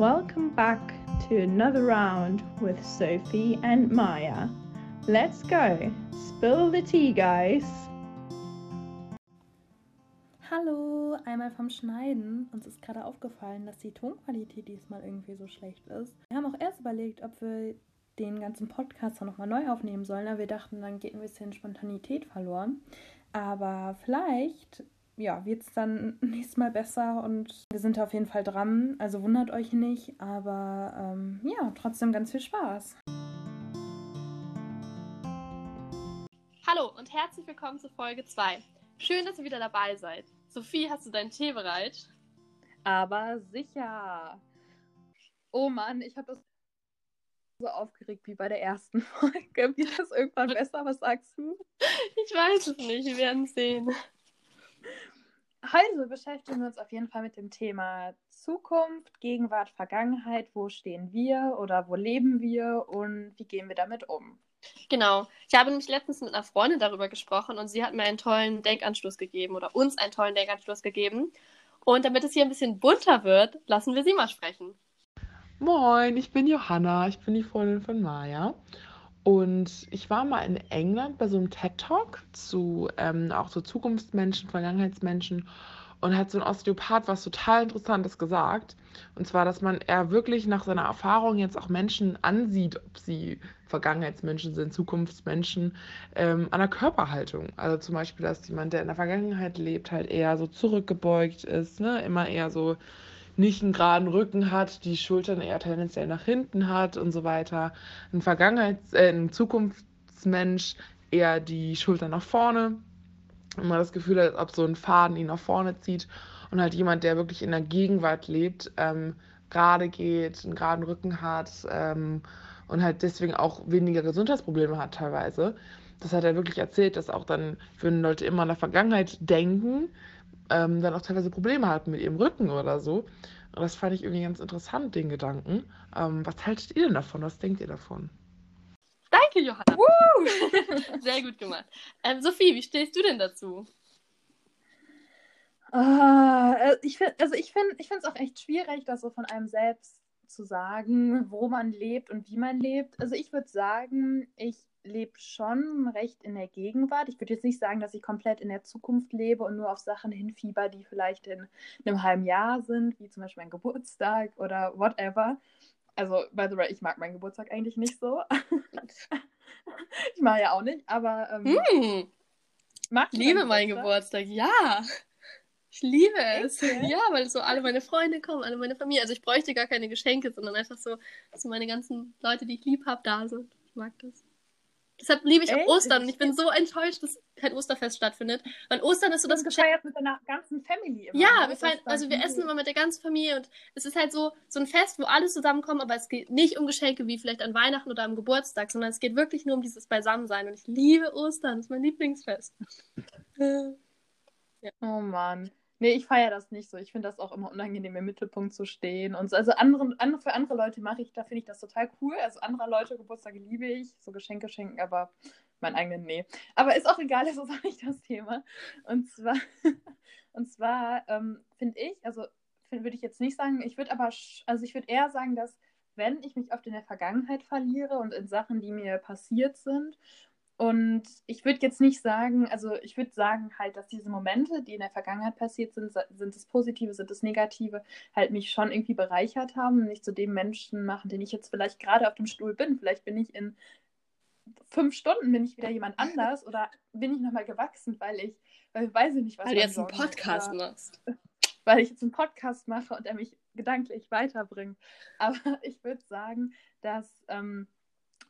Welcome back to another round with Sophie and Maya. Let's go. Spill the tea, guys. Hallo, einmal vom Schneiden. Uns ist gerade aufgefallen, dass die Tonqualität diesmal irgendwie so schlecht ist. Wir haben auch erst überlegt, ob wir den ganzen Podcast nochmal neu aufnehmen sollen, aber wir dachten, dann geht ein bisschen Spontanität verloren. Aber vielleicht ja, wird es dann nächstes Mal besser und wir sind auf jeden Fall dran. Also wundert euch nicht, aber ähm, ja, trotzdem ganz viel Spaß. Hallo und herzlich willkommen zu Folge 2. Schön, dass ihr wieder dabei seid. Sophie, hast du deinen Tee bereit? Aber sicher. Oh Mann, ich habe das so aufgeregt wie bei der ersten Folge. Wird das irgendwann besser? Was sagst du? Ich weiß es nicht, wir werden sehen. Heute beschäftigen wir uns auf jeden Fall mit dem Thema Zukunft, Gegenwart, Vergangenheit. Wo stehen wir oder wo leben wir und wie gehen wir damit um? Genau. Ich habe nämlich letztens mit einer Freundin darüber gesprochen und sie hat mir einen tollen Denkanstoß gegeben oder uns einen tollen Denkanstoß gegeben. Und damit es hier ein bisschen bunter wird, lassen wir sie mal sprechen. Moin, ich bin Johanna, ich bin die Freundin von Maya. Und ich war mal in England bei so einem TED-Talk zu ähm, auch so Zukunftsmenschen, Vergangenheitsmenschen und hat so ein Osteopath was total Interessantes gesagt. Und zwar, dass man eher wirklich nach seiner Erfahrung jetzt auch Menschen ansieht, ob sie Vergangenheitsmenschen sind, Zukunftsmenschen, ähm, an der Körperhaltung. Also zum Beispiel, dass jemand, der in der Vergangenheit lebt, halt eher so zurückgebeugt ist, ne? immer eher so nicht einen geraden Rücken hat, die Schultern eher tendenziell nach hinten hat und so weiter. Ein Vergangenheits-, äh, ein Zukunftsmensch eher die Schultern nach vorne. Und man das Gefühl hat, als ob so ein Faden ihn nach vorne zieht. Und halt jemand, der wirklich in der Gegenwart lebt, ähm, gerade geht, einen geraden Rücken hat ähm, und halt deswegen auch weniger Gesundheitsprobleme hat teilweise. Das hat er wirklich erzählt, dass auch dann, wenn Leute immer an der Vergangenheit denken, ähm, dann auch teilweise Probleme hatten mit ihrem Rücken oder so. Und das fand ich irgendwie ganz interessant, den Gedanken. Ähm, was haltet ihr denn davon? Was denkt ihr davon? Danke, Johanna. Woo! Sehr gut gemacht. Ähm, Sophie, wie stehst du denn dazu? Uh, ich find, also ich finde ich es auch echt schwierig, das so von einem selbst zu sagen, wo man lebt und wie man lebt. Also ich würde sagen, ich lebe schon recht in der Gegenwart. Ich würde jetzt nicht sagen, dass ich komplett in der Zukunft lebe und nur auf Sachen hinfieber, die vielleicht in einem halben Jahr sind, wie zum Beispiel mein Geburtstag oder whatever. Also, by the way, ich mag meinen Geburtstag eigentlich nicht so. ich mag ja auch nicht, aber. Ähm, hm. mag ich liebe meinen Geburtstag, ja. Ich liebe es. Echt? Ja, weil so alle meine Freunde kommen, alle meine Familie. Also ich bräuchte gar keine Geschenke, sondern einfach so, dass so meine ganzen Leute, die ich lieb habe, da sind. Ich mag das. Deshalb liebe ich auch Ostern und ich bin so enttäuscht, dass kein Osterfest stattfindet. Weil Ostern ist so das Geschenk. mit deiner ganzen Family immer. Ja, ne? wir feiern, also wir essen immer mit der ganzen Familie und es ist halt so, so ein Fest, wo alle zusammenkommen, aber es geht nicht um Geschenke wie vielleicht an Weihnachten oder am Geburtstag, sondern es geht wirklich nur um dieses Beisammensein und ich liebe Ostern, das ist mein Lieblingsfest. ja. Oh Mann. Nee, ich feiere das nicht so. Ich finde das auch immer unangenehm, im Mittelpunkt zu stehen. Und so. Also andere, andere, für andere Leute mache ich, da finde ich das total cool. Also andere Leute Geburtstage liebe ich, so Geschenke schenken, aber meinen eigenen, nee. Aber ist auch egal, das ist auch nicht das Thema. Und zwar, und zwar ähm, finde ich, also würde ich jetzt nicht sagen, ich würde aber, also ich würde eher sagen, dass wenn ich mich oft in der Vergangenheit verliere und in Sachen, die mir passiert sind und ich würde jetzt nicht sagen, also ich würde sagen halt, dass diese Momente, die in der Vergangenheit passiert sind, sind es positive, sind es negative, halt mich schon irgendwie bereichert haben und mich zu dem Menschen machen, den ich jetzt vielleicht gerade auf dem Stuhl bin. Vielleicht bin ich in fünf Stunden bin ich wieder jemand anders oder bin ich nochmal gewachsen, weil ich, weil weiß ich nicht, was Weil du jetzt einen Podcast machst. Weil ich jetzt einen Podcast mache und der mich gedanklich weiterbringt. Aber ich würde sagen, dass ähm,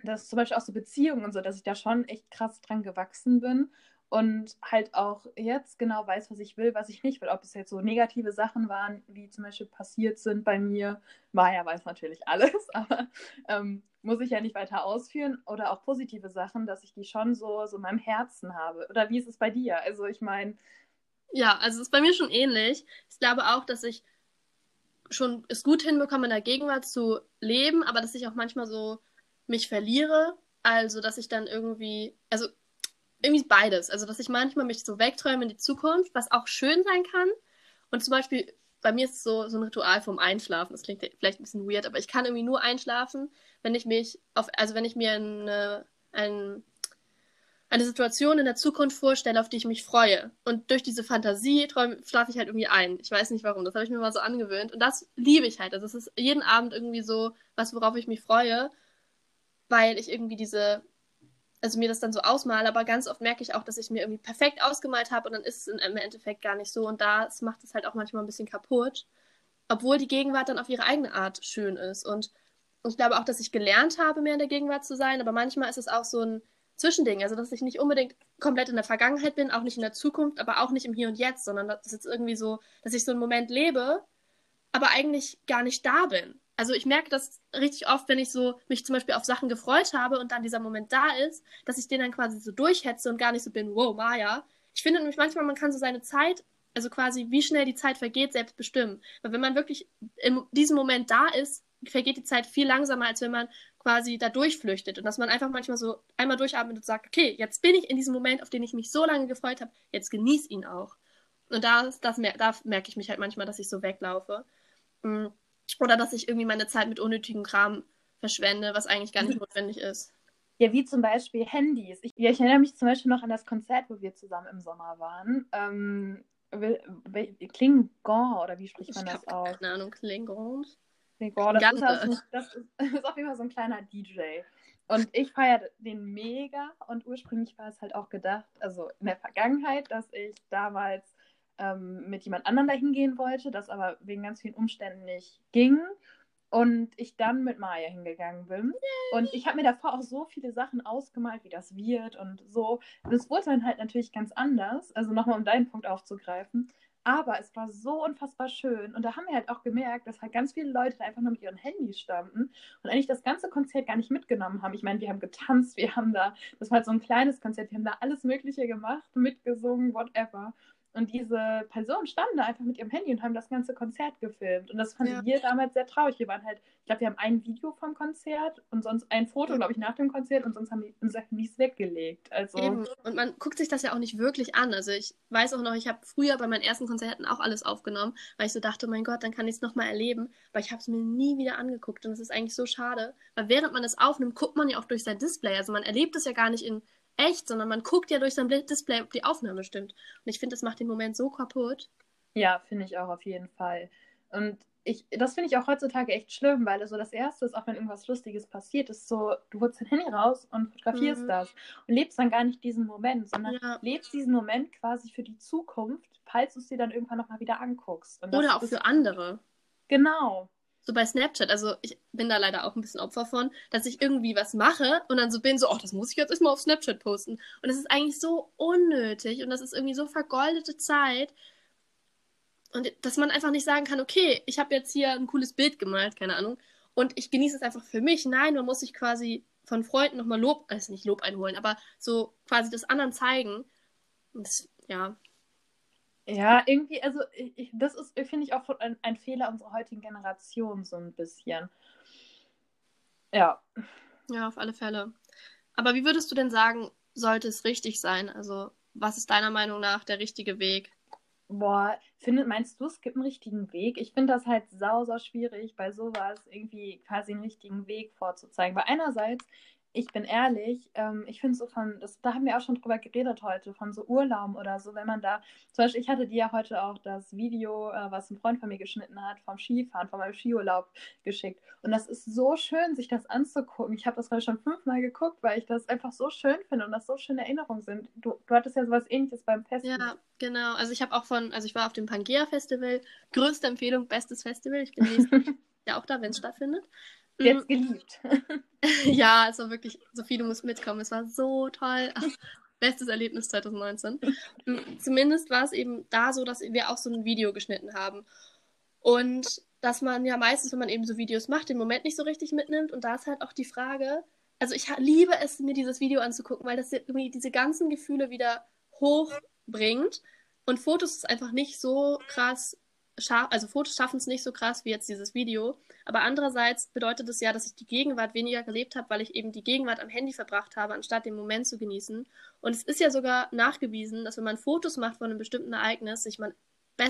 dass zum Beispiel auch so Beziehungen und so, dass ich da schon echt krass dran gewachsen bin und halt auch jetzt genau weiß, was ich will, was ich nicht will. Ob es jetzt so negative Sachen waren, wie zum Beispiel passiert sind bei mir, Maya weiß natürlich alles, aber ähm, muss ich ja nicht weiter ausführen. Oder auch positive Sachen, dass ich die schon so, so in meinem Herzen habe. Oder wie ist es bei dir? Also ich meine. Ja, also es ist bei mir schon ähnlich. Ich glaube auch, dass ich schon es gut hinbekomme, in der Gegenwart zu leben, aber dass ich auch manchmal so mich verliere. Also, dass ich dann irgendwie, also irgendwie beides. Also, dass ich manchmal mich so wegträume in die Zukunft, was auch schön sein kann. Und zum Beispiel bei mir ist es so, so ein Ritual vom Einschlafen. Das klingt vielleicht ein bisschen weird, aber ich kann irgendwie nur einschlafen, wenn ich mich auf, also wenn ich mir eine, ein, eine Situation in der Zukunft vorstelle, auf die ich mich freue. Und durch diese Fantasie schlafe ich halt irgendwie ein. Ich weiß nicht warum, das habe ich mir mal so angewöhnt. Und das liebe ich halt. Also es ist jeden Abend irgendwie so was, worauf ich mich freue, weil ich irgendwie diese also mir das dann so ausmale, aber ganz oft merke ich auch, dass ich mir irgendwie perfekt ausgemalt habe und dann ist es im Endeffekt gar nicht so und das macht es halt auch manchmal ein bisschen kaputt, obwohl die Gegenwart dann auf ihre eigene Art schön ist und ich glaube auch, dass ich gelernt habe, mehr in der Gegenwart zu sein, aber manchmal ist es auch so ein Zwischending, also dass ich nicht unbedingt komplett in der Vergangenheit bin, auch nicht in der Zukunft, aber auch nicht im Hier und Jetzt, sondern das ist jetzt irgendwie so, dass ich so einen Moment lebe, aber eigentlich gar nicht da bin. Also ich merke das richtig oft, wenn ich so mich zum Beispiel auf Sachen gefreut habe und dann dieser Moment da ist, dass ich den dann quasi so durchhetze und gar nicht so bin, wow, Maya. Ich finde nämlich manchmal, man kann so seine Zeit, also quasi wie schnell die Zeit vergeht, selbst bestimmen. Weil wenn man wirklich in diesem Moment da ist, vergeht die Zeit viel langsamer, als wenn man quasi da durchflüchtet. Und dass man einfach manchmal so einmal durchatmet und sagt, okay, jetzt bin ich in diesem Moment, auf den ich mich so lange gefreut habe, jetzt genieß ihn auch. Und da, das, da merke ich mich halt manchmal, dass ich so weglaufe. Mhm. Oder dass ich irgendwie meine Zeit mit unnötigem Kram verschwende, was eigentlich gar nicht notwendig ist. Ja, wie zum Beispiel Handys. Ich, ja, ich erinnere mich zum Beispiel noch an das Konzert, wo wir zusammen im Sommer waren. Ähm, Klingon, oder wie spricht man das aus? Keine Ahnung, Klingon. Klingon, das, ist, also, das ist, ist auf jeden Fall so ein kleiner DJ. Und ich feiere den mega und ursprünglich war es halt auch gedacht, also in der Vergangenheit, dass ich damals ähm, mit jemand anderem dahin gehen wollte, das aber wegen ganz vielen Umständen nicht ging. Und ich dann mit Maya hingegangen bin. Und ich habe mir davor auch so viele Sachen ausgemalt, wie das wird und so. Das wurde dann halt natürlich ganz anders. Also nochmal, um deinen Punkt aufzugreifen. Aber es war so unfassbar schön. Und da haben wir halt auch gemerkt, dass halt ganz viele Leute einfach nur mit ihren Handys standen und eigentlich das ganze Konzert gar nicht mitgenommen haben. Ich meine, wir haben getanzt, wir haben da, das war halt so ein kleines Konzert, wir haben da alles Mögliche gemacht, mitgesungen, whatever. Und diese Personen standen da einfach mit ihrem Handy und haben das ganze Konzert gefilmt. Und das fanden ja. wir damals sehr traurig. Wir waren halt, ich glaube, wir haben ein Video vom Konzert und sonst ein Foto, glaube ich, nach dem Konzert und sonst haben die unser Handys weggelegt. Also Eben. Und man guckt sich das ja auch nicht wirklich an. Also ich weiß auch noch, ich habe früher bei meinen ersten Konzerten auch alles aufgenommen, weil ich so dachte, mein Gott, dann kann ich es nochmal erleben. Aber ich habe es mir nie wieder angeguckt und das ist eigentlich so schade. Weil während man es aufnimmt, guckt man ja auch durch sein Display. Also man erlebt es ja gar nicht in echt, sondern man guckt ja durch sein Display, ob die Aufnahme stimmt. Und ich finde, das macht den Moment so kaputt. Ja, finde ich auch auf jeden Fall. Und ich, das finde ich auch heutzutage echt schlimm, weil so das Erste ist, auch wenn irgendwas Lustiges passiert, ist so, du holst dein Handy raus und fotografierst mhm. das und lebst dann gar nicht diesen Moment, sondern ja. lebst diesen Moment quasi für die Zukunft, falls du es dir dann irgendwann nochmal wieder anguckst. Oder auch für andere. Genau so bei Snapchat, also ich bin da leider auch ein bisschen Opfer von, dass ich irgendwie was mache und dann so bin, so, ach, das muss ich jetzt erstmal auf Snapchat posten. Und das ist eigentlich so unnötig und das ist irgendwie so vergoldete Zeit. Und dass man einfach nicht sagen kann, okay, ich habe jetzt hier ein cooles Bild gemalt, keine Ahnung, und ich genieße es einfach für mich. Nein, man muss sich quasi von Freunden nochmal Lob, also nicht Lob einholen, aber so quasi das anderen zeigen. Das, ja, ja, irgendwie, also ich, das ist, finde ich, auch ein, ein, Fehler unserer heutigen Generation so ein bisschen. Ja. Ja, auf alle Fälle. Aber wie würdest du denn sagen, sollte es richtig sein? Also, was ist deiner Meinung nach der richtige Weg? Boah, findet, meinst du, es gibt einen richtigen Weg? Ich finde das halt sau, sau schwierig, bei sowas irgendwie quasi einen richtigen Weg vorzuzeigen. Weil einerseits ich bin ehrlich, ähm, ich finde so von, das, da haben wir auch schon drüber geredet heute, von so Urlaub oder so, wenn man da, zum Beispiel, ich hatte dir ja heute auch das Video, äh, was ein Freund von mir geschnitten hat, vom Skifahren, von meinem Skiurlaub geschickt. Und das ist so schön, sich das anzugucken. Ich habe das gerade schon fünfmal geguckt, weil ich das einfach so schön finde und das so schöne Erinnerungen sind. Du, du hattest ja sowas ähnliches beim Festival. Ja, genau. Also ich habe auch von, also ich war auf dem Pangea Festival, größte Empfehlung, bestes Festival. Ich bin nächstes ja auch da, wenn es stattfindet. Jetzt mhm. geliebt. ja, es war wirklich, Sophie, du musst mitkommen. Es war so toll. Ach, bestes Erlebnis 2019. Mhm, zumindest war es eben da so, dass wir auch so ein Video geschnitten haben. Und dass man ja meistens, wenn man eben so Videos macht, den Moment nicht so richtig mitnimmt. Und da ist halt auch die Frage, also ich liebe es, mir dieses Video anzugucken, weil das irgendwie diese ganzen Gefühle wieder hochbringt. Und Fotos ist einfach nicht so krass also Fotos schaffen es nicht so krass wie jetzt dieses Video. Aber andererseits bedeutet es ja, dass ich die Gegenwart weniger gelebt habe, weil ich eben die Gegenwart am Handy verbracht habe, anstatt den Moment zu genießen. Und es ist ja sogar nachgewiesen, dass wenn man Fotos macht von einem bestimmten Ereignis, sich man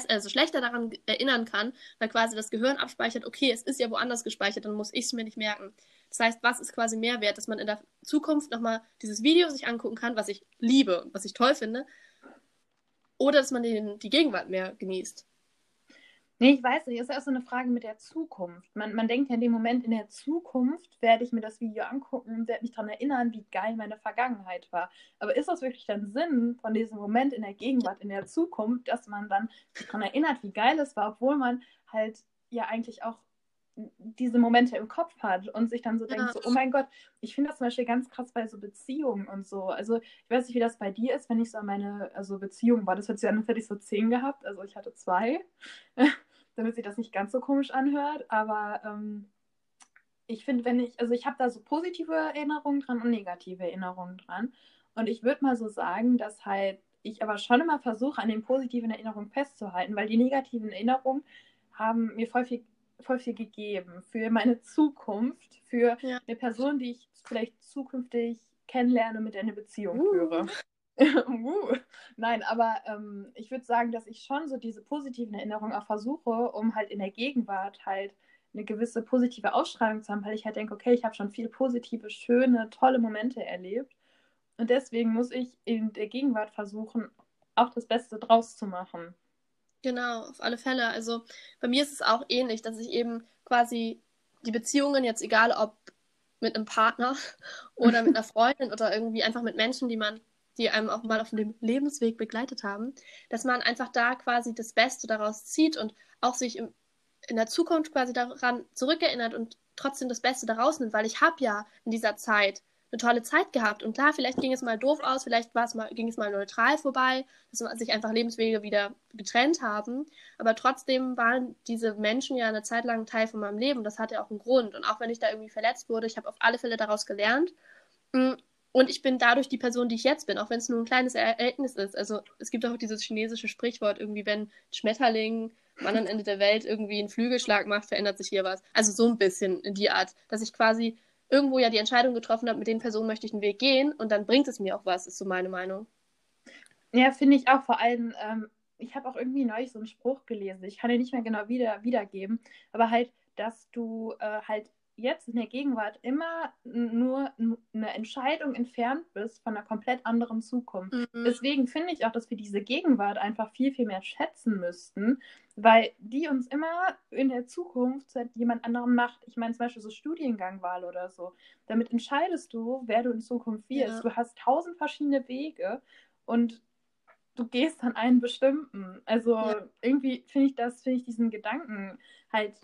also schlechter daran erinnern kann, weil quasi das Gehirn abspeichert, okay, es ist ja woanders gespeichert, dann muss ich es mir nicht merken. Das heißt, was ist quasi Mehrwert, dass man in der Zukunft nochmal dieses Video sich angucken kann, was ich liebe und was ich toll finde, oder dass man den, die Gegenwart mehr genießt. Nee, ich weiß nicht, es ist ja so eine Frage mit der Zukunft. Man, man denkt ja in dem Moment, in der Zukunft werde ich mir das Video angucken und werde mich daran erinnern, wie geil meine Vergangenheit war. Aber ist das wirklich dann Sinn von diesem Moment in der Gegenwart, in der Zukunft, dass man dann sich daran erinnert, wie geil es war, obwohl man halt ja eigentlich auch diese Momente im Kopf hat und sich dann so ja. denkt, so, oh mein Gott, ich finde das zum Beispiel ganz krass bei so Beziehungen und so. Also ich weiß nicht, wie das bei dir ist, wenn ich so an meine also Beziehung war. Das an, als hätte ich so zehn gehabt. Also ich hatte zwei. Damit sich das nicht ganz so komisch anhört. Aber ähm, ich finde, wenn ich, also ich habe da so positive Erinnerungen dran und negative Erinnerungen dran. Und ich würde mal so sagen, dass halt ich aber schon immer versuche, an den positiven Erinnerungen festzuhalten, weil die negativen Erinnerungen haben mir voll viel, voll viel gegeben für meine Zukunft, für ja. eine Person, die ich vielleicht zukünftig kennenlerne und mit der eine Beziehung uh. führe. uh, nein, aber ähm, ich würde sagen, dass ich schon so diese positiven Erinnerungen auch versuche, um halt in der Gegenwart halt eine gewisse positive Ausstrahlung zu haben, weil ich halt denke, okay, ich habe schon viele positive, schöne, tolle Momente erlebt. Und deswegen muss ich in der Gegenwart versuchen, auch das Beste draus zu machen. Genau, auf alle Fälle. Also bei mir ist es auch ähnlich, dass ich eben quasi die Beziehungen, jetzt egal ob mit einem Partner oder mit einer Freundin oder irgendwie einfach mit Menschen, die man die einem auch mal auf dem Lebensweg begleitet haben, dass man einfach da quasi das Beste daraus zieht und auch sich im, in der Zukunft quasi daran zurückerinnert und trotzdem das Beste daraus nimmt, weil ich habe ja in dieser Zeit eine tolle Zeit gehabt. Und klar, vielleicht ging es mal doof aus, vielleicht war es mal, ging es mal neutral vorbei, dass sich einfach Lebenswege wieder getrennt haben, aber trotzdem waren diese Menschen ja eine Zeit lang Teil von meinem Leben, das hatte auch einen Grund. Und auch wenn ich da irgendwie verletzt wurde, ich habe auf alle Fälle daraus gelernt. Mm, und ich bin dadurch die Person, die ich jetzt bin, auch wenn es nur ein kleines Ereignis ist. Also es gibt auch dieses chinesische Sprichwort, irgendwie, wenn Schmetterling am anderen Ende der Welt irgendwie einen Flügelschlag macht, verändert sich hier was. Also so ein bisschen in die Art, dass ich quasi irgendwo ja die Entscheidung getroffen habe, mit den Personen möchte ich den Weg gehen und dann bringt es mir auch was, ist so meine Meinung. Ja, finde ich auch vor allem, ähm, ich habe auch irgendwie neulich so einen Spruch gelesen, ich kann den nicht mehr genau wieder, wiedergeben, aber halt, dass du äh, halt jetzt in der Gegenwart immer nur eine Entscheidung entfernt bist von einer komplett anderen Zukunft. Mhm. Deswegen finde ich auch, dass wir diese Gegenwart einfach viel, viel mehr schätzen müssten, weil die uns immer in der Zukunft zu jemand anderem macht. Ich meine zum Beispiel so Studiengangwahl oder so. Damit entscheidest du, wer du in Zukunft wirst. Ja. Du hast tausend verschiedene Wege und du gehst an einen bestimmten. Also ja. irgendwie finde ich das, finde ich diesen Gedanken halt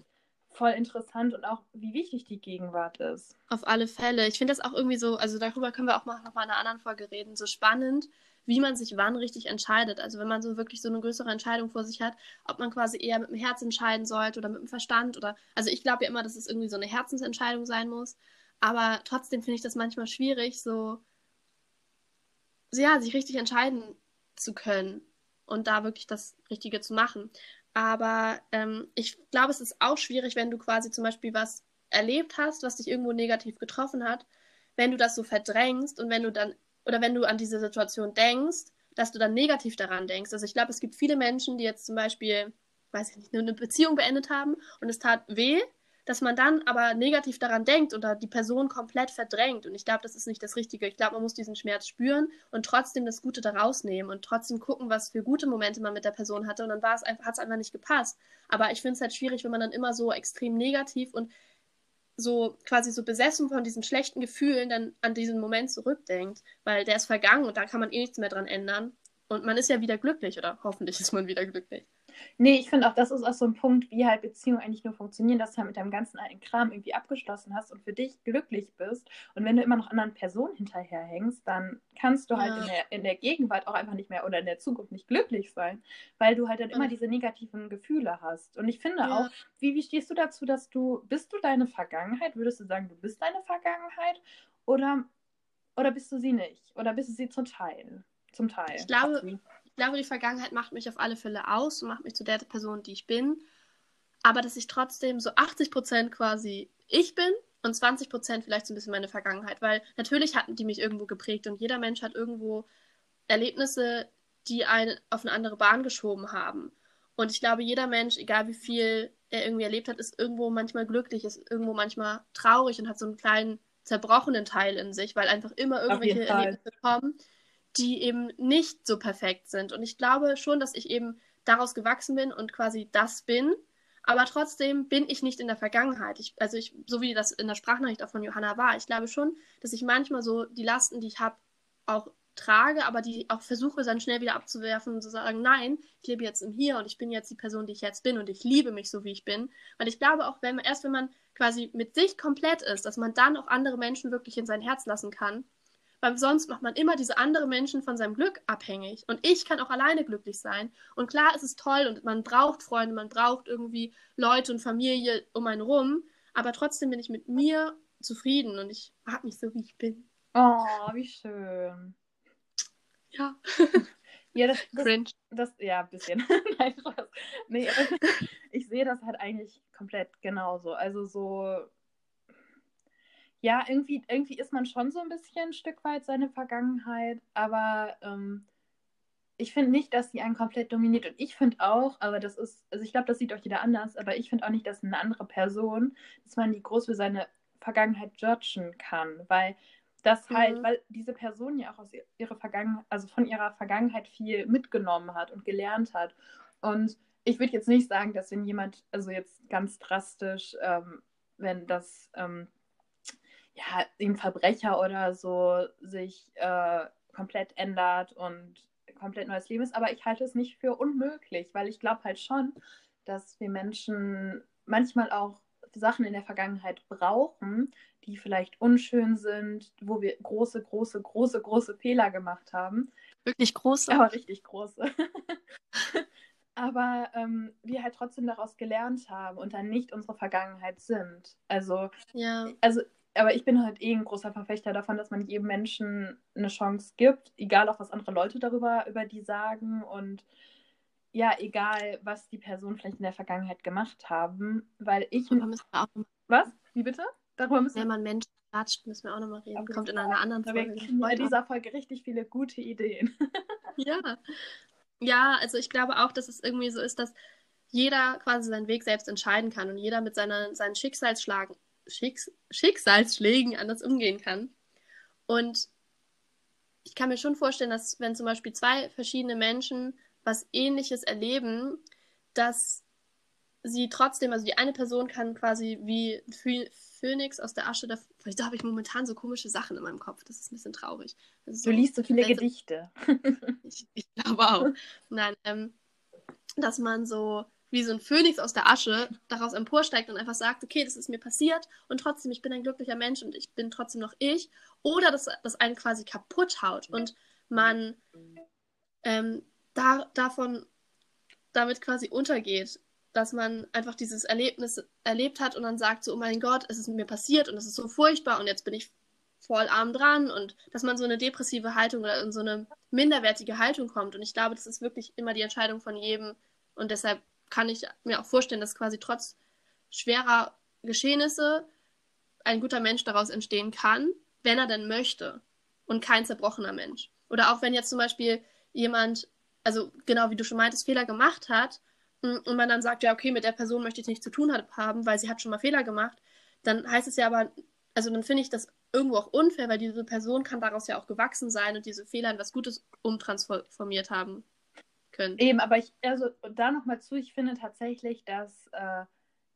voll interessant und auch, wie wichtig die Gegenwart ist. Auf alle Fälle. Ich finde das auch irgendwie so, also darüber können wir auch mal noch mal in einer anderen Folge reden, so spannend, wie man sich wann richtig entscheidet. Also wenn man so wirklich so eine größere Entscheidung vor sich hat, ob man quasi eher mit dem Herz entscheiden sollte oder mit dem Verstand oder, also ich glaube ja immer, dass es irgendwie so eine Herzensentscheidung sein muss. Aber trotzdem finde ich das manchmal schwierig, so ja, sich richtig entscheiden zu können und da wirklich das Richtige zu machen. Aber ähm, ich glaube, es ist auch schwierig, wenn du quasi zum Beispiel was erlebt hast, was dich irgendwo negativ getroffen hat, wenn du das so verdrängst und wenn du dann, oder wenn du an diese Situation denkst, dass du dann negativ daran denkst. Also ich glaube, es gibt viele Menschen, die jetzt zum Beispiel, weiß ich nicht, nur eine Beziehung beendet haben und es tat weh dass man dann aber negativ daran denkt oder die Person komplett verdrängt. Und ich glaube, das ist nicht das Richtige. Ich glaube, man muss diesen Schmerz spüren und trotzdem das Gute daraus nehmen und trotzdem gucken, was für gute Momente man mit der Person hatte. Und dann war es einfach, hat es einfach nicht gepasst. Aber ich finde es halt schwierig, wenn man dann immer so extrem negativ und so quasi so besessen von diesen schlechten Gefühlen dann an diesen Moment zurückdenkt, weil der ist vergangen und da kann man eh nichts mehr dran ändern. Und man ist ja wieder glücklich oder hoffentlich ist man wieder glücklich. Nee, ich finde auch, das ist auch so ein Punkt, wie halt Beziehungen eigentlich nur funktionieren, dass du halt mit deinem ganzen alten Kram irgendwie abgeschlossen hast und für dich glücklich bist. Und wenn du immer noch anderen Personen hinterherhängst, dann kannst du halt ja. in der, in der Gegenwart auch einfach nicht mehr oder in der Zukunft nicht glücklich sein, weil du halt dann immer diese negativen Gefühle hast. Und ich finde ja. auch, wie, wie stehst du dazu, dass du, bist du deine Vergangenheit? Würdest du sagen, du bist deine Vergangenheit? Oder, oder bist du sie nicht? Oder bist du sie zum Teil? Zum Teil. Ich glaube, glaube, die Vergangenheit macht mich auf alle Fälle aus und macht mich zu der Person, die ich bin. Aber dass ich trotzdem so 80 Prozent quasi ich bin und 20 Prozent vielleicht so ein bisschen meine Vergangenheit. Weil natürlich hatten die mich irgendwo geprägt und jeder Mensch hat irgendwo Erlebnisse, die einen auf eine andere Bahn geschoben haben. Und ich glaube, jeder Mensch, egal wie viel er irgendwie erlebt hat, ist irgendwo manchmal glücklich, ist irgendwo manchmal traurig und hat so einen kleinen zerbrochenen Teil in sich, weil einfach immer irgendwelche Erlebnisse kommen, die eben nicht so perfekt sind. Und ich glaube schon, dass ich eben daraus gewachsen bin und quasi das bin. Aber trotzdem bin ich nicht in der Vergangenheit. Ich, also ich, so wie das in der Sprachnachricht auch von Johanna war, ich glaube schon, dass ich manchmal so die Lasten, die ich habe, auch trage, aber die auch versuche dann schnell wieder abzuwerfen und zu sagen, nein, ich lebe jetzt im Hier und ich bin jetzt die Person, die ich jetzt bin und ich liebe mich so, wie ich bin. Weil ich glaube auch, wenn man, erst wenn man quasi mit sich komplett ist, dass man dann auch andere Menschen wirklich in sein Herz lassen kann. Weil sonst macht man immer diese anderen Menschen von seinem Glück abhängig. Und ich kann auch alleine glücklich sein. Und klar, es ist toll und man braucht Freunde, man braucht irgendwie Leute und Familie um einen rum. Aber trotzdem bin ich mit mir zufrieden und ich mag mich so, wie ich bin. Oh, wie schön. Ja. Ja, das, das, Cringe. Das, ja, ein bisschen. Nein, Spaß. Nee, ich sehe das halt eigentlich komplett genauso. Also so, ja, irgendwie, irgendwie ist man schon so ein bisschen ein Stück weit seine Vergangenheit, aber ähm, ich finde nicht, dass sie einen komplett dominiert. Und ich finde auch, aber das ist, also ich glaube, das sieht auch jeder anders, aber ich finde auch nicht, dass eine andere Person, dass man die groß für seine Vergangenheit judgen kann, weil halt, mhm. weil diese Person ja auch aus ihrer Vergangenheit, also von ihrer Vergangenheit viel mitgenommen hat und gelernt hat. Und ich würde jetzt nicht sagen, dass wenn jemand, also jetzt ganz drastisch, ähm, wenn das ähm, ja ein Verbrecher oder so sich äh, komplett ändert und komplett neues Leben ist, aber ich halte es nicht für unmöglich, weil ich glaube halt schon, dass wir Menschen manchmal auch Sachen in der Vergangenheit brauchen, die vielleicht unschön sind, wo wir große, große, große, große Fehler gemacht haben. Wirklich große? Aber richtig große. aber ähm, wir halt trotzdem daraus gelernt haben und dann nicht unsere Vergangenheit sind. Also, ja. also, aber ich bin halt eh ein großer Verfechter davon, dass man jedem Menschen eine Chance gibt, egal auch was andere Leute darüber über die sagen und ja, egal was die Person vielleicht in der Vergangenheit gemacht haben, weil ich. Was? Wie bitte? Darüber müssen Wenn man Menschen klatscht, müssen wir auch nochmal reden. Kommt in einer anderen Folge. Wir kriegen in dieser Folge richtig viele gute Ideen. ja. Ja, also ich glaube auch, dass es irgendwie so ist, dass jeder quasi seinen Weg selbst entscheiden kann und jeder mit seiner, seinen Schicksalsschlagen, Schicks, Schicksalsschlägen anders umgehen kann. Und ich kann mir schon vorstellen, dass wenn zum Beispiel zwei verschiedene Menschen was ähnliches erleben, dass sie trotzdem, also die eine Person kann quasi wie Phönix aus der Asche, da, da habe ich momentan so komische Sachen in meinem Kopf, das ist ein bisschen traurig. So, du liest so viele Gedichte. ich, ich glaube auch. Nein, ähm, dass man so wie so ein Phönix aus der Asche daraus emporsteigt und einfach sagt, okay, das ist mir passiert und trotzdem, ich bin ein glücklicher Mensch und ich bin trotzdem noch ich. Oder dass das einen quasi kaputt haut und man ähm, da, davon damit quasi untergeht dass man einfach dieses Erlebnis erlebt hat und dann sagt so, oh mein Gott, es ist mir passiert und es ist so furchtbar und jetzt bin ich voll arm dran und dass man so eine depressive Haltung oder in so eine minderwertige Haltung kommt. Und ich glaube, das ist wirklich immer die Entscheidung von jedem und deshalb kann ich mir auch vorstellen, dass quasi trotz schwerer Geschehnisse ein guter Mensch daraus entstehen kann, wenn er denn möchte und kein zerbrochener Mensch. Oder auch wenn jetzt zum Beispiel jemand, also genau wie du schon meintest, Fehler gemacht hat und man dann sagt, ja, okay, mit der Person möchte ich nichts zu tun haben, weil sie hat schon mal Fehler gemacht, dann heißt es ja aber, also dann finde ich das irgendwo auch unfair, weil diese Person kann daraus ja auch gewachsen sein und diese Fehler in was Gutes umtransformiert haben können. Eben, aber ich, also da nochmal zu, ich finde tatsächlich, dass, äh,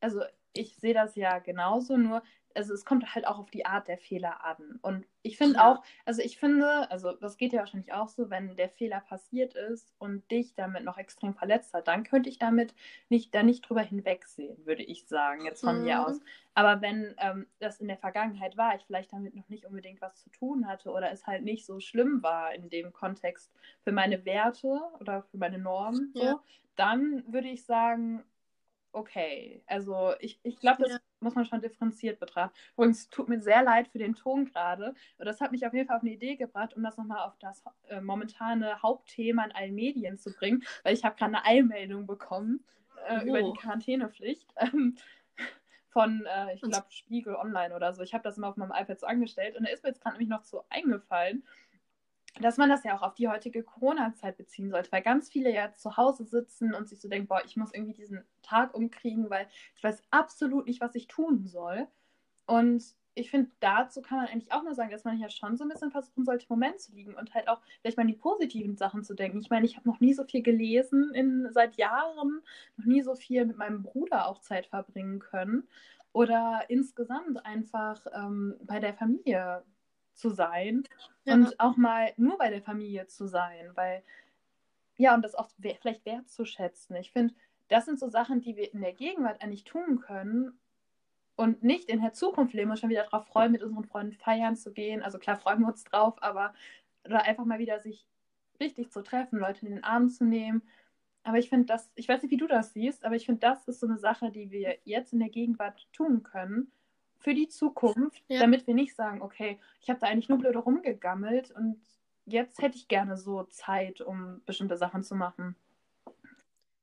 also ich sehe das ja genauso, nur also es kommt halt auch auf die Art der Fehler an. Und ich finde ja. auch, also ich finde, also das geht ja wahrscheinlich auch so, wenn der Fehler passiert ist und dich damit noch extrem verletzt hat, dann könnte ich damit nicht, da nicht drüber hinwegsehen, würde ich sagen, jetzt von mhm. mir aus. Aber wenn ähm, das in der Vergangenheit war, ich vielleicht damit noch nicht unbedingt was zu tun hatte oder es halt nicht so schlimm war in dem Kontext für meine Werte oder für meine Normen, ja. so, dann würde ich sagen, okay. Also ich, ich glaube, das ja. Muss man schon differenziert betrachten. Übrigens, tut mir sehr leid für den Ton gerade. Das hat mich auf jeden Fall auf eine Idee gebracht, um das nochmal auf das äh, momentane Hauptthema in allen Medien zu bringen, weil ich habe gerade eine Eilmeldung bekommen äh, oh. über die Quarantänepflicht. Ähm, von, äh, ich glaube, Spiegel Online oder so. Ich habe das immer auf meinem iPad so angestellt und da ist mir jetzt gerade nämlich noch so eingefallen. Dass man das ja auch auf die heutige Corona-Zeit beziehen sollte, weil ganz viele ja zu Hause sitzen und sich so denken, boah, ich muss irgendwie diesen Tag umkriegen, weil ich weiß absolut nicht, was ich tun soll. Und ich finde, dazu kann man eigentlich auch nur sagen, dass man ja schon so ein bisschen versuchen sollte, im Moment zu liegen und halt auch vielleicht mal an die positiven Sachen zu denken. Ich meine, ich habe noch nie so viel gelesen in, seit Jahren, noch nie so viel mit meinem Bruder auch Zeit verbringen können oder insgesamt einfach ähm, bei der Familie zu sein ja. und auch mal nur bei der Familie zu sein, weil ja, und das auch vielleicht wertzuschätzen. Ich finde, das sind so Sachen, die wir in der Gegenwart eigentlich tun können und nicht in der Zukunft leben und schon wieder darauf freuen, mit unseren Freunden feiern zu gehen. Also klar freuen wir uns drauf, aber oder einfach mal wieder sich richtig zu treffen, Leute in den Arm zu nehmen. Aber ich finde das, ich weiß nicht, wie du das siehst, aber ich finde, das ist so eine Sache, die wir jetzt in der Gegenwart tun können für die Zukunft, ja. damit wir nicht sagen, okay, ich habe da eigentlich nur blöde rumgegammelt und jetzt hätte ich gerne so Zeit, um bestimmte Sachen zu machen.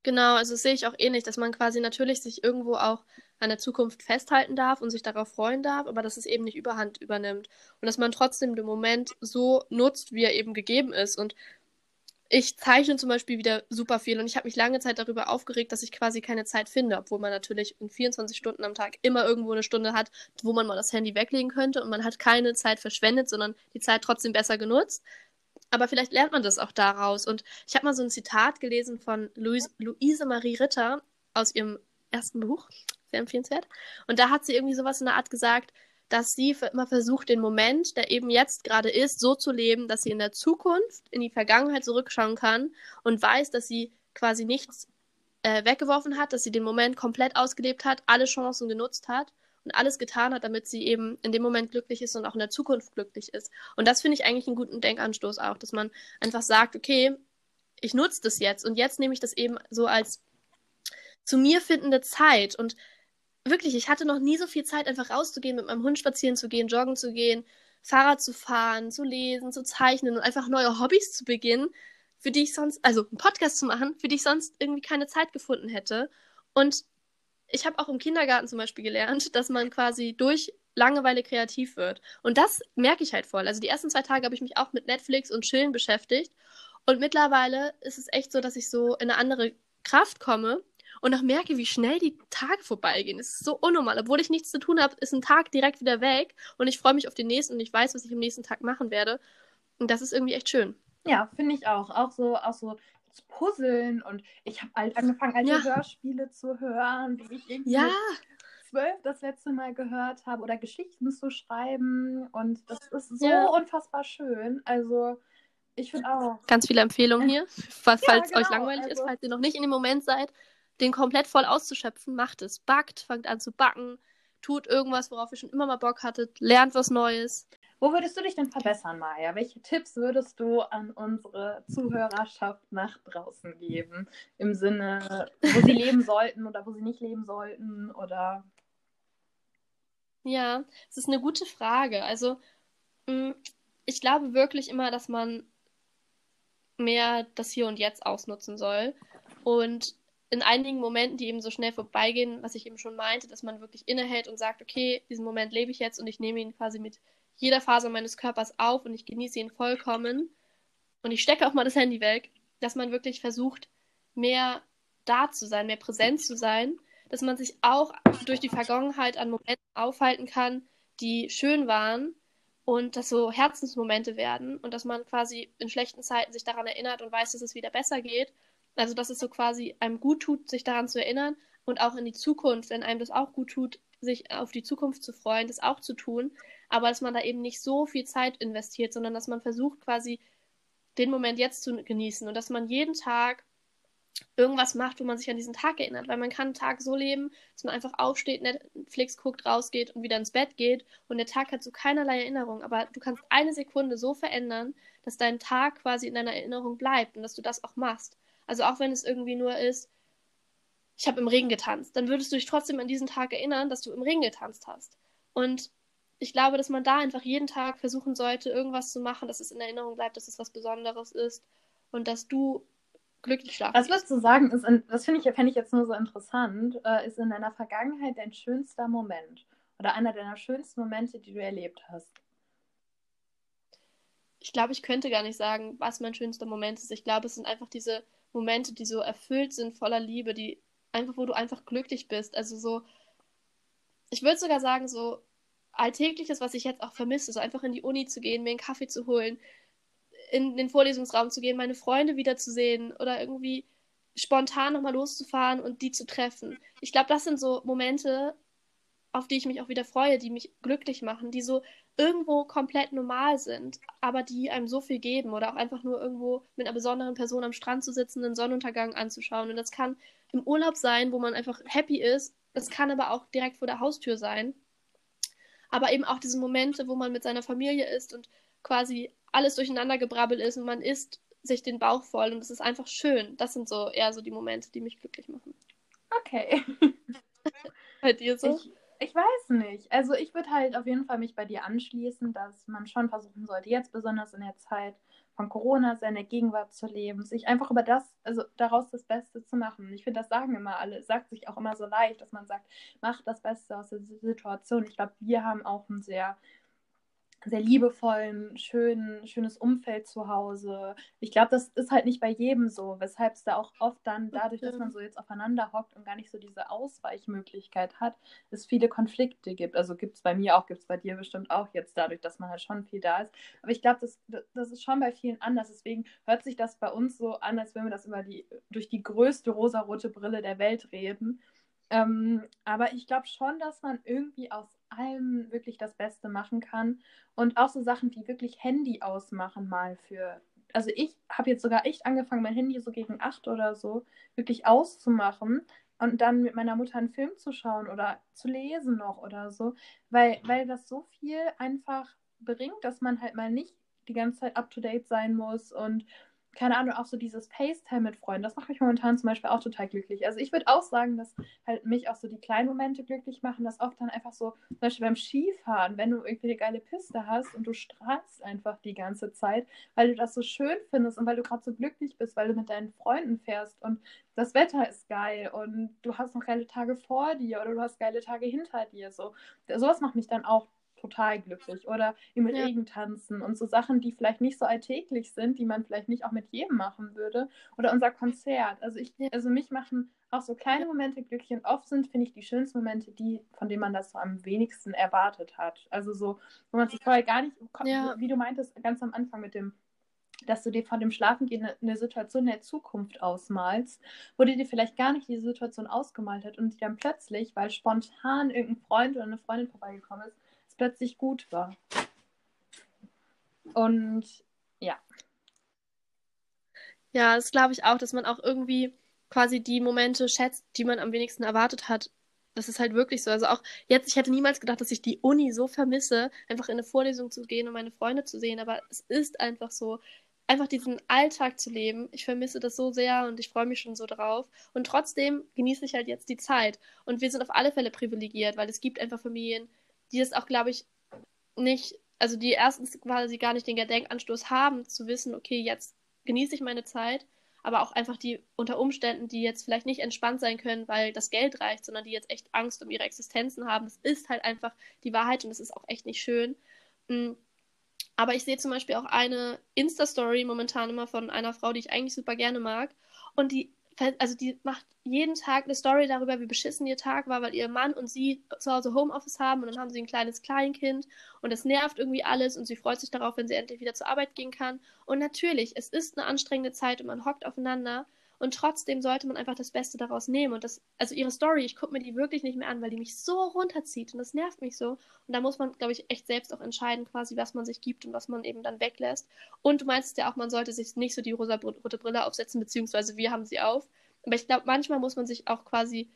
Genau, also sehe ich auch ähnlich, dass man quasi natürlich sich irgendwo auch an der Zukunft festhalten darf und sich darauf freuen darf, aber dass es eben nicht überhand übernimmt und dass man trotzdem den Moment so nutzt, wie er eben gegeben ist. Und ich zeichne zum Beispiel wieder super viel und ich habe mich lange Zeit darüber aufgeregt, dass ich quasi keine Zeit finde, obwohl man natürlich in 24 Stunden am Tag immer irgendwo eine Stunde hat, wo man mal das Handy weglegen könnte und man hat keine Zeit verschwendet, sondern die Zeit trotzdem besser genutzt. Aber vielleicht lernt man das auch daraus. Und ich habe mal so ein Zitat gelesen von Louise, Luise Marie Ritter aus ihrem ersten Buch, sehr empfehlenswert. Und da hat sie irgendwie sowas in der Art gesagt, dass sie immer versucht, den Moment, der eben jetzt gerade ist, so zu leben, dass sie in der Zukunft, in die Vergangenheit zurückschauen kann und weiß, dass sie quasi nichts äh, weggeworfen hat, dass sie den Moment komplett ausgelebt hat, alle Chancen genutzt hat und alles getan hat, damit sie eben in dem Moment glücklich ist und auch in der Zukunft glücklich ist. Und das finde ich eigentlich einen guten Denkanstoß auch, dass man einfach sagt, okay, ich nutze das jetzt und jetzt nehme ich das eben so als zu mir findende Zeit und wirklich, ich hatte noch nie so viel Zeit, einfach rauszugehen, mit meinem Hund spazieren zu gehen, joggen zu gehen, Fahrrad zu fahren, zu lesen, zu zeichnen und einfach neue Hobbys zu beginnen, für die ich sonst, also einen Podcast zu machen, für die ich sonst irgendwie keine Zeit gefunden hätte. Und ich habe auch im Kindergarten zum Beispiel gelernt, dass man quasi durch Langeweile kreativ wird. Und das merke ich halt voll. Also die ersten zwei Tage habe ich mich auch mit Netflix und Chillen beschäftigt. Und mittlerweile ist es echt so, dass ich so in eine andere Kraft komme und auch merke, wie schnell die Tage vorbeigehen. Es ist so unnormal. Obwohl ich nichts zu tun habe, ist ein Tag direkt wieder weg und ich freue mich auf den nächsten und ich weiß, was ich am nächsten Tag machen werde. Und das ist irgendwie echt schön. Ja, finde ich auch. Auch so, auch so zu puzzeln und ich habe halt angefangen, alte ja. Hörspiele zu hören, die ich irgendwie ja. zwölf das letzte Mal gehört habe oder Geschichten zu schreiben und das ist so ja. unfassbar schön. Also ich finde auch. Ganz viele Empfehlungen hier, falls ja, genau. euch langweilig also, ist, falls ihr noch nicht in dem Moment seid den komplett voll auszuschöpfen, macht es. Backt, fangt an zu backen, tut irgendwas, worauf ihr schon immer mal Bock hattet, lernt was Neues. Wo würdest du dich denn verbessern, Maja? Welche Tipps würdest du an unsere Zuhörerschaft nach draußen geben? Im Sinne, wo sie leben sollten oder wo sie nicht leben sollten oder. Ja, es ist eine gute Frage. Also, mm, ich glaube wirklich immer, dass man mehr das Hier und Jetzt ausnutzen soll. Und in einigen Momenten, die eben so schnell vorbeigehen, was ich eben schon meinte, dass man wirklich innehält und sagt, okay, diesen Moment lebe ich jetzt und ich nehme ihn quasi mit jeder Faser meines Körpers auf und ich genieße ihn vollkommen. Und ich stecke auch mal das Handy weg, dass man wirklich versucht, mehr da zu sein, mehr präsent zu sein, dass man sich auch durch die Vergangenheit an Momenten aufhalten kann, die schön waren und dass so Herzensmomente werden und dass man quasi in schlechten Zeiten sich daran erinnert und weiß, dass es wieder besser geht also, dass es so quasi einem gut tut, sich daran zu erinnern und auch in die Zukunft, wenn einem das auch gut tut, sich auf die Zukunft zu freuen, das auch zu tun. Aber dass man da eben nicht so viel Zeit investiert, sondern dass man versucht, quasi den Moment jetzt zu genießen und dass man jeden Tag irgendwas macht, wo man sich an diesen Tag erinnert, weil man kann einen Tag so leben, dass man einfach aufsteht, Netflix guckt, rausgeht und wieder ins Bett geht und der Tag hat so keinerlei Erinnerung, aber du kannst eine Sekunde so verändern, dass dein Tag quasi in deiner Erinnerung bleibt und dass du das auch machst. Also auch wenn es irgendwie nur ist, ich habe im Regen getanzt, dann würdest du dich trotzdem an diesen Tag erinnern, dass du im Regen getanzt hast. Und ich glaube, dass man da einfach jeden Tag versuchen sollte, irgendwas zu machen, dass es in Erinnerung bleibt, dass es was Besonderes ist und dass du glücklich schlafen Was würdest du sagen, ist das finde ich, fände ich jetzt nur so interessant, äh, ist in deiner Vergangenheit dein schönster Moment oder einer deiner schönsten Momente, die du erlebt hast? ich glaube, ich könnte gar nicht sagen, was mein schönster Moment ist. Ich glaube, es sind einfach diese Momente, die so erfüllt sind, voller Liebe, die einfach, wo du einfach glücklich bist. Also so, ich würde sogar sagen, so alltägliches, was ich jetzt auch vermisse, so einfach in die Uni zu gehen, mir einen Kaffee zu holen, in den Vorlesungsraum zu gehen, meine Freunde wiederzusehen oder irgendwie spontan nochmal loszufahren und die zu treffen. Ich glaube, das sind so Momente, auf die ich mich auch wieder freue, die mich glücklich machen, die so irgendwo komplett normal sind, aber die einem so viel geben oder auch einfach nur irgendwo mit einer besonderen Person am Strand zu sitzen, den Sonnenuntergang anzuschauen. Und das kann im Urlaub sein, wo man einfach happy ist. Das kann aber auch direkt vor der Haustür sein. Aber eben auch diese Momente, wo man mit seiner Familie ist und quasi alles durcheinander gebrabbelt ist und man isst sich den Bauch voll und es ist einfach schön. Das sind so eher so die Momente, die mich glücklich machen. Okay. Bei dir so? Ich, ich weiß nicht. Also ich würde halt auf jeden Fall mich bei dir anschließen, dass man schon versuchen sollte, jetzt besonders in der Zeit von Corona seine Gegenwart zu leben, sich einfach über das, also daraus das Beste zu machen. Ich finde, das sagen immer alle, sagt sich auch immer so leicht, dass man sagt, mach das Beste aus der Situation. Ich glaube, wir haben auch ein sehr sehr liebevollen, schönen, schönes Umfeld zu Hause. Ich glaube, das ist halt nicht bei jedem so, weshalb es da auch oft dann, dadurch, dass man so jetzt aufeinander hockt und gar nicht so diese Ausweichmöglichkeit hat, es viele Konflikte gibt. Also gibt es bei mir auch, gibt es bei dir bestimmt auch jetzt dadurch, dass man halt schon viel da ist. Aber ich glaube, das, das ist schon bei vielen anders. Deswegen hört sich das bei uns so an, als wenn wir das über die, durch die größte rosarote Brille der Welt reden. Ähm, aber ich glaube schon, dass man irgendwie aus allem wirklich das Beste machen kann. Und auch so Sachen wie wirklich Handy ausmachen mal für. Also ich habe jetzt sogar echt angefangen, mein Handy so gegen acht oder so wirklich auszumachen und dann mit meiner Mutter einen Film zu schauen oder zu lesen noch oder so, weil, weil das so viel einfach bringt, dass man halt mal nicht die ganze Zeit up-to-date sein muss und keine Ahnung, auch so dieses FaceTime mit Freunden, das macht mich momentan zum Beispiel auch total glücklich. Also ich würde auch sagen, dass halt mich auch so die kleinen Momente glücklich machen, dass oft dann einfach so, zum Beispiel beim Skifahren, wenn du irgendwie eine geile Piste hast und du strahlst einfach die ganze Zeit, weil du das so schön findest und weil du gerade so glücklich bist, weil du mit deinen Freunden fährst und das Wetter ist geil und du hast noch geile Tage vor dir oder du hast geile Tage hinter dir. So, sowas macht mich dann auch total glücklich. Oder im ja. Regen tanzen und so Sachen, die vielleicht nicht so alltäglich sind, die man vielleicht nicht auch mit jedem machen würde. Oder unser Konzert. Also ich, also mich machen auch so kleine Momente glücklich und oft sind, finde ich, die schönsten Momente die, von denen man das so am wenigsten erwartet hat. Also so, wo man sich vorher gar nicht, ja. wie du meintest, ganz am Anfang mit dem dass du dir vor dem Schlafengehen eine, eine Situation der Zukunft ausmalst, wo du dir vielleicht gar nicht diese Situation ausgemalt hast und die dann plötzlich, weil spontan irgendein Freund oder eine Freundin vorbeigekommen ist, plötzlich gut war. Und ja. Ja, das glaube ich auch, dass man auch irgendwie quasi die Momente schätzt, die man am wenigsten erwartet hat. Das ist halt wirklich so. Also auch jetzt, ich hätte niemals gedacht, dass ich die Uni so vermisse, einfach in eine Vorlesung zu gehen und meine Freunde zu sehen. Aber es ist einfach so. Einfach diesen Alltag zu leben. Ich vermisse das so sehr und ich freue mich schon so drauf. Und trotzdem genieße ich halt jetzt die Zeit. Und wir sind auf alle Fälle privilegiert, weil es gibt einfach Familien, die es auch, glaube ich, nicht, also die erstens quasi gar nicht den Gedenkanstoß haben, zu wissen, okay, jetzt genieße ich meine Zeit, aber auch einfach die unter Umständen, die jetzt vielleicht nicht entspannt sein können, weil das Geld reicht, sondern die jetzt echt Angst um ihre Existenzen haben. Das ist halt einfach die Wahrheit und das ist auch echt nicht schön. Mm. Aber ich sehe zum Beispiel auch eine Insta-Story momentan immer von einer Frau, die ich eigentlich super gerne mag. Und die also die macht jeden Tag eine Story darüber, wie beschissen ihr Tag war, weil ihr Mann und sie zu Hause Homeoffice haben und dann haben sie ein kleines Kleinkind und das nervt irgendwie alles und sie freut sich darauf, wenn sie endlich wieder zur Arbeit gehen kann. Und natürlich, es ist eine anstrengende Zeit und man hockt aufeinander und trotzdem sollte man einfach das Beste daraus nehmen. Und das, also ihre Story, ich gucke mir die wirklich nicht mehr an, weil die mich so runterzieht und das nervt mich so. Und da muss man, glaube ich, echt selbst auch entscheiden, quasi, was man sich gibt und was man eben dann weglässt. Und du meinst ja auch, man sollte sich nicht so die rosa-rote Brille aufsetzen, beziehungsweise wir haben sie auf. Aber ich glaube, manchmal muss man sich auch quasi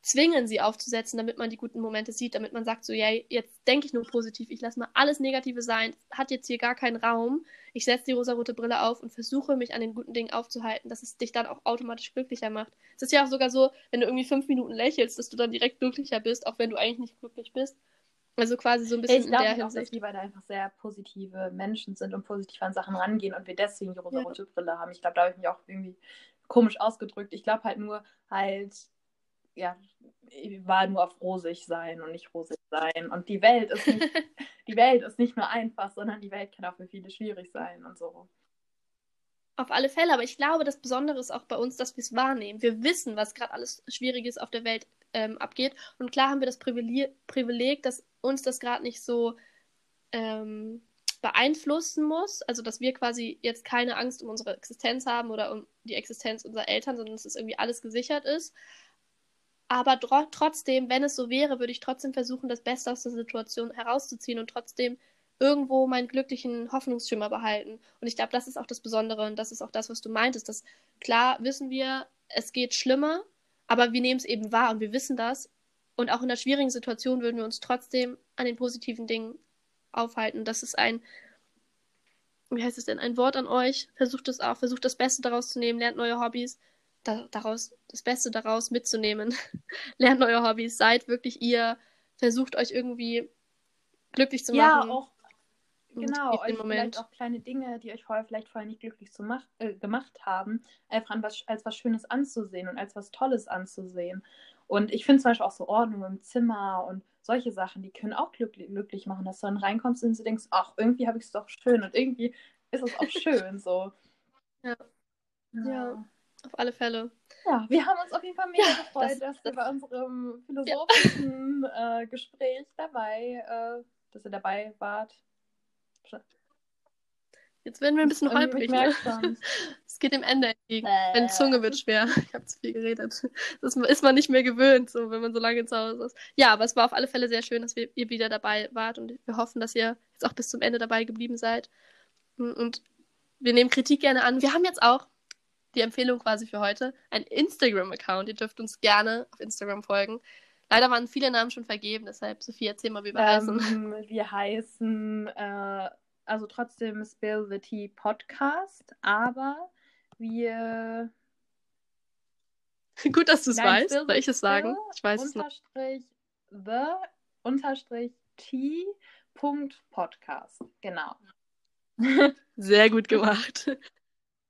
zwingen, sie aufzusetzen, damit man die guten Momente sieht, damit man sagt, so, ja, jetzt denke ich nur positiv, ich lasse mal alles Negative sein, hat jetzt hier gar keinen Raum, ich setze die rosarote Brille auf und versuche, mich an den guten Dingen aufzuhalten, dass es dich dann auch automatisch glücklicher macht. Es ist ja auch sogar so, wenn du irgendwie fünf Minuten lächelst, dass du dann direkt glücklicher bist, auch wenn du eigentlich nicht glücklich bist. Also quasi so ein bisschen ich in der Hinsicht. Auch, dass wir beide einfach sehr positive Menschen sind und positiv an Sachen rangehen und wir deswegen die rosarote ja. Brille haben. Ich glaube, da habe ich mich auch irgendwie komisch ausgedrückt. Ich glaube halt nur halt ja, war nur auf rosig sein und nicht rosig sein. Und die Welt ist nicht, die Welt ist nicht nur einfach, sondern die Welt kann auch für viele schwierig sein und so. Auf alle Fälle, aber ich glaube, das Besondere ist auch bei uns, dass wir es wahrnehmen. Wir wissen, was gerade alles Schwieriges auf der Welt ähm, abgeht. Und klar haben wir das Privileg, Privileg dass uns das gerade nicht so ähm, beeinflussen muss. Also, dass wir quasi jetzt keine Angst um unsere Existenz haben oder um die Existenz unserer Eltern, sondern dass es irgendwie alles gesichert ist. Aber tr trotzdem, wenn es so wäre, würde ich trotzdem versuchen, das Beste aus der Situation herauszuziehen und trotzdem irgendwo meinen glücklichen Hoffnungsschimmer behalten. Und ich glaube, das ist auch das Besondere und das ist auch das, was du meintest. Dass klar wissen wir, es geht schlimmer, aber wir nehmen es eben wahr und wir wissen das. Und auch in einer schwierigen Situation würden wir uns trotzdem an den positiven Dingen aufhalten. Das ist ein, wie heißt es denn, ein Wort an euch. Versucht es auch, versucht das Beste daraus zu nehmen, lernt neue Hobbys, da, daraus, das Beste daraus mitzunehmen. lernt neue Hobbys, seid wirklich ihr, versucht euch irgendwie glücklich zu machen. Ja, auch Genau, euch vielleicht auch kleine Dinge, die euch vorher vielleicht vorher nicht glücklich zu mach, äh, gemacht haben, einfach was, als was Schönes anzusehen und als was Tolles anzusehen. Und ich finde zum Beispiel auch so Ordnung im Zimmer und solche Sachen, die können auch glücklich, glücklich machen, dass du dann reinkommst und du denkst, ach, irgendwie habe ich es doch schön und irgendwie ist es auch schön so. Ja. ja. ja. Auf alle Fälle. Ja, wir haben uns auf jeden Fall mega ja, gefreut, das, dass das... ihr bei unserem philosophischen ja. äh, Gespräch dabei, äh, dass ihr dabei wart. Jetzt werden wir ein bisschen holprig. Es geht dem Ende entgegen. Äh. Meine Zunge wird schwer. Ich habe zu viel geredet. Das ist man nicht mehr gewöhnt, so, wenn man so lange zu Hause ist. Ja, aber es war auf alle Fälle sehr schön, dass wir, ihr wieder dabei wart und wir hoffen, dass ihr jetzt auch bis zum Ende dabei geblieben seid. Und wir nehmen Kritik gerne an. Wir haben jetzt auch die Empfehlung quasi für heute, ein Instagram-Account. Ihr dürft uns gerne auf Instagram folgen. Leider waren viele Namen schon vergeben, deshalb, Sophie, erzähl mal, wie wir ähm, heißen. Wir heißen, äh, also trotzdem Spill the Tea Podcast, aber wir. Gut, dass du es weißt. Soll ich es sagen? Ich weiß es noch. The unterstrich T Punkt Podcast. Genau. Sehr gut gemacht.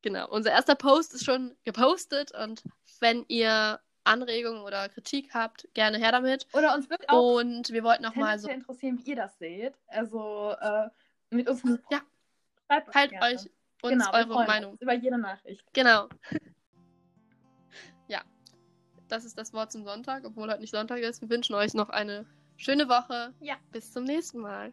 Genau. Unser erster Post ist schon gepostet und wenn ihr Anregungen oder Kritik habt, gerne her damit. Oder uns wird auch und wir wollten auch mal so interessieren, wie ihr das seht. Also äh, mit uns. Ja. Schreibt halt gerne. euch uns genau, eure Meinung über jede Nachricht. Genau. ja, das ist das Wort zum Sonntag, obwohl heute nicht Sonntag ist. Wir wünschen euch noch eine schöne Woche. Ja. Bis zum nächsten Mal.